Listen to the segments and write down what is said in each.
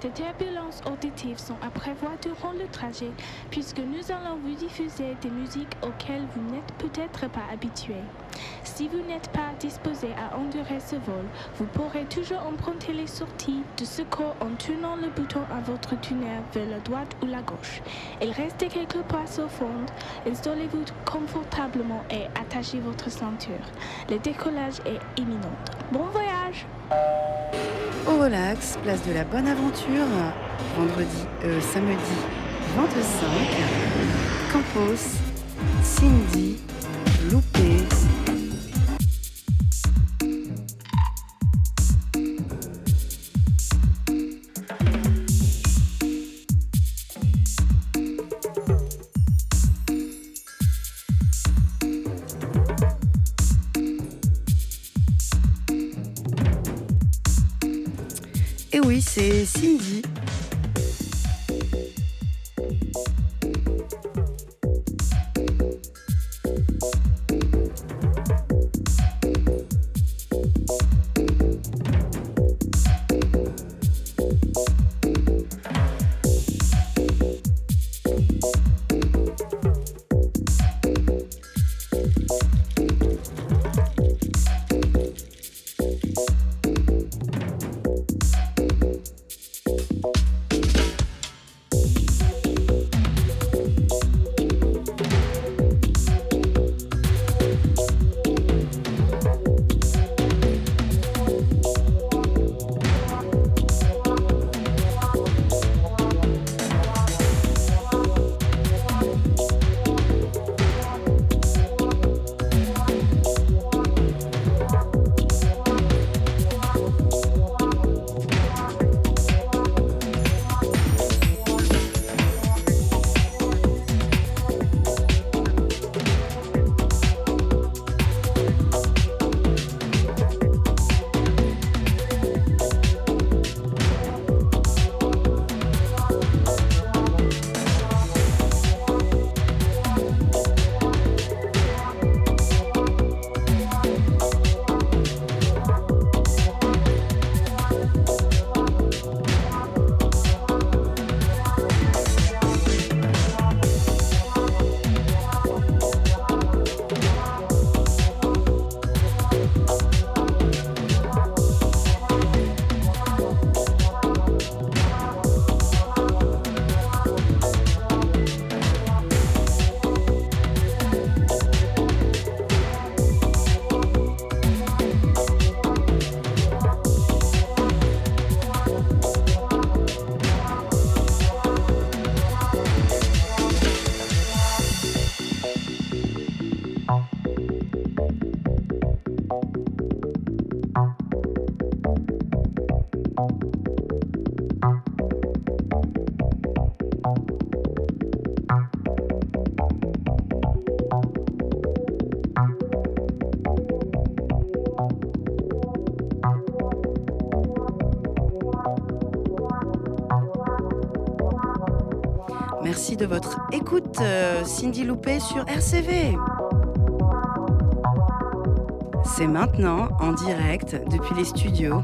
Des turbulences auditives sont à prévoir durant le trajet puisque nous allons vous diffuser des musiques auxquelles vous n'êtes peut-être pas habitué. Si vous n'êtes pas disposé à endurer ce vol, vous pourrez toujours emprunter les sorties de secours en tournant le bouton à votre tunnel vers la droite ou la gauche. Il reste quelques places au fond. Installez-vous confortablement et attachez votre ceinture. Le décollage est imminent. Bon voyage Au relax, place de la bonne aventure, vendredi, euh, samedi 25, Campos, Cindy, Loupé, c'est Cindy. Écoute, euh, Cindy Loupé sur RCV. C'est maintenant en direct depuis les studios.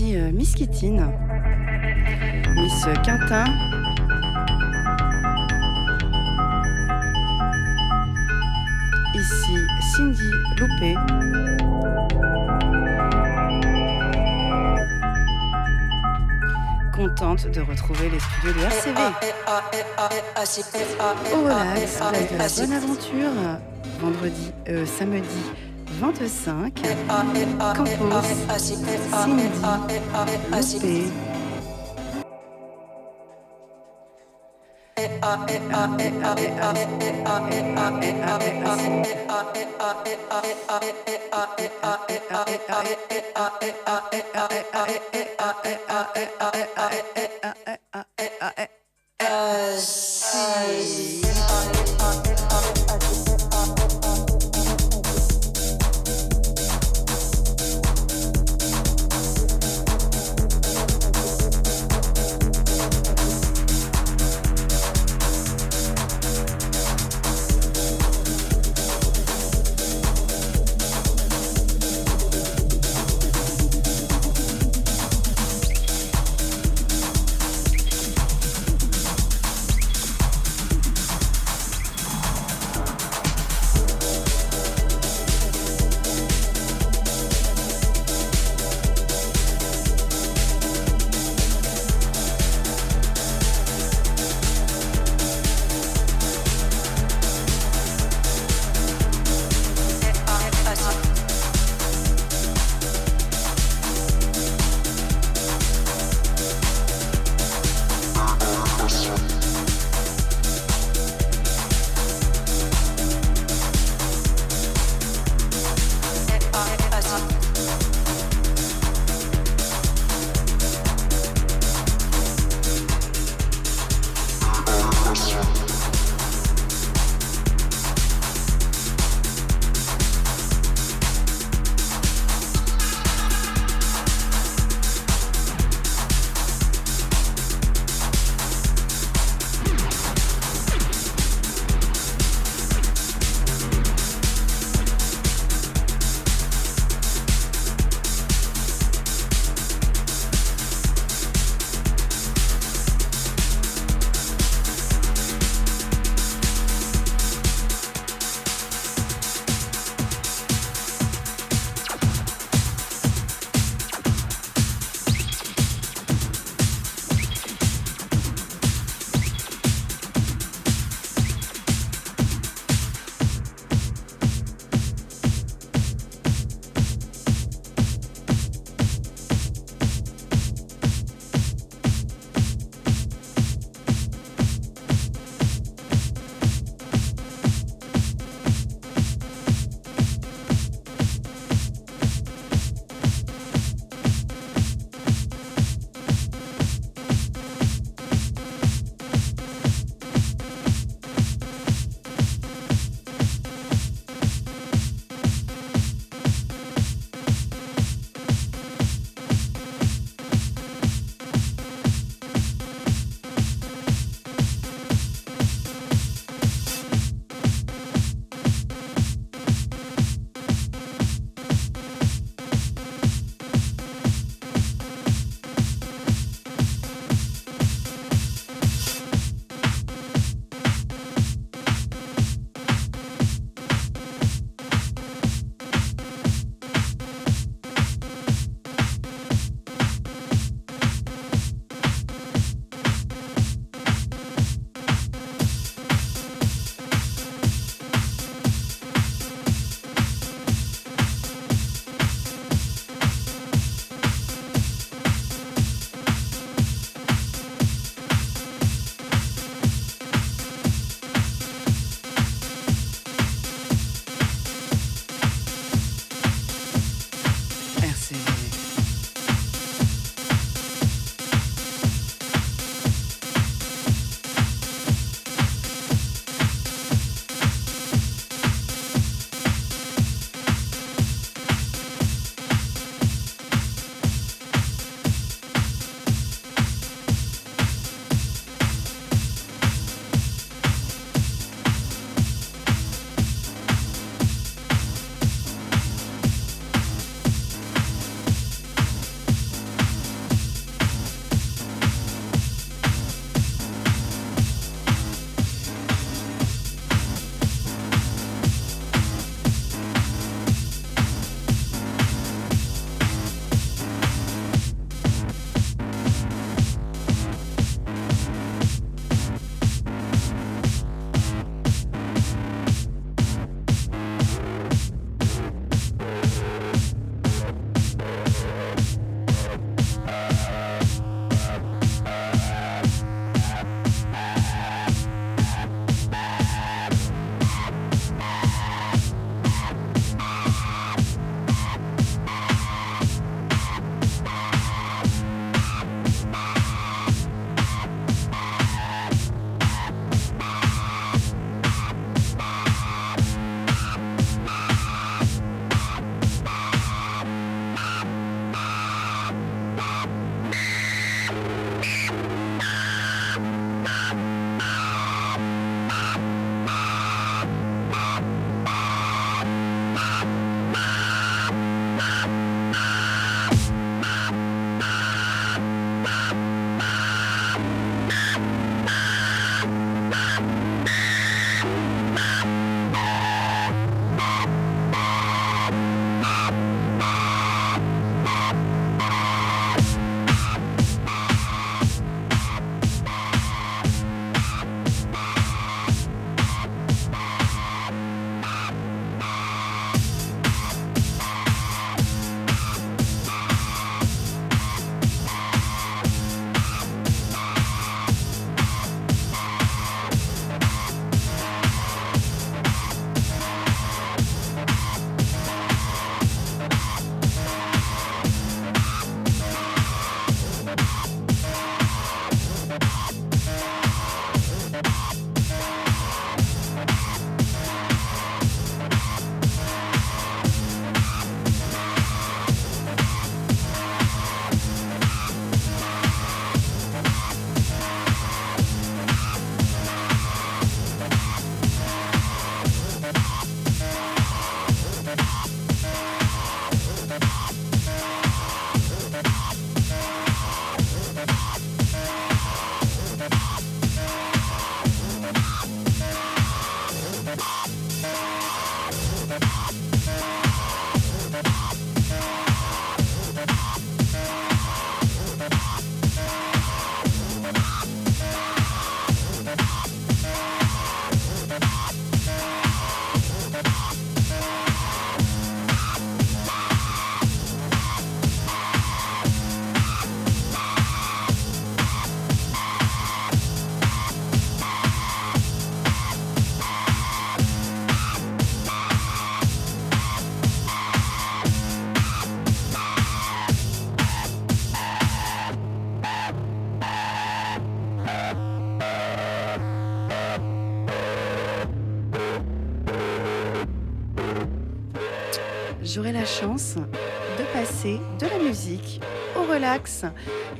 Miss Kitine, Miss Quintin. Ici Cindy Loupé. Contente de retrouver les studios de RCV. Au relax, bonne aventure, vendredi, euh, samedi 25, Campos,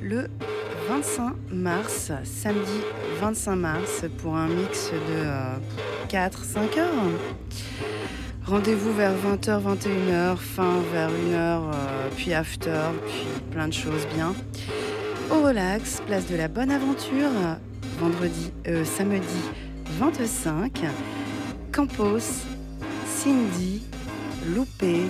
le 25 mars, samedi 25 mars, pour un mix de 4-5 euh, heures. Rendez-vous vers 20h, 21h, fin vers 1h, euh, puis after, puis plein de choses bien. Au relax, place de la Bonne Aventure, vendredi, euh, samedi 25. Campos, Cindy, Loupé,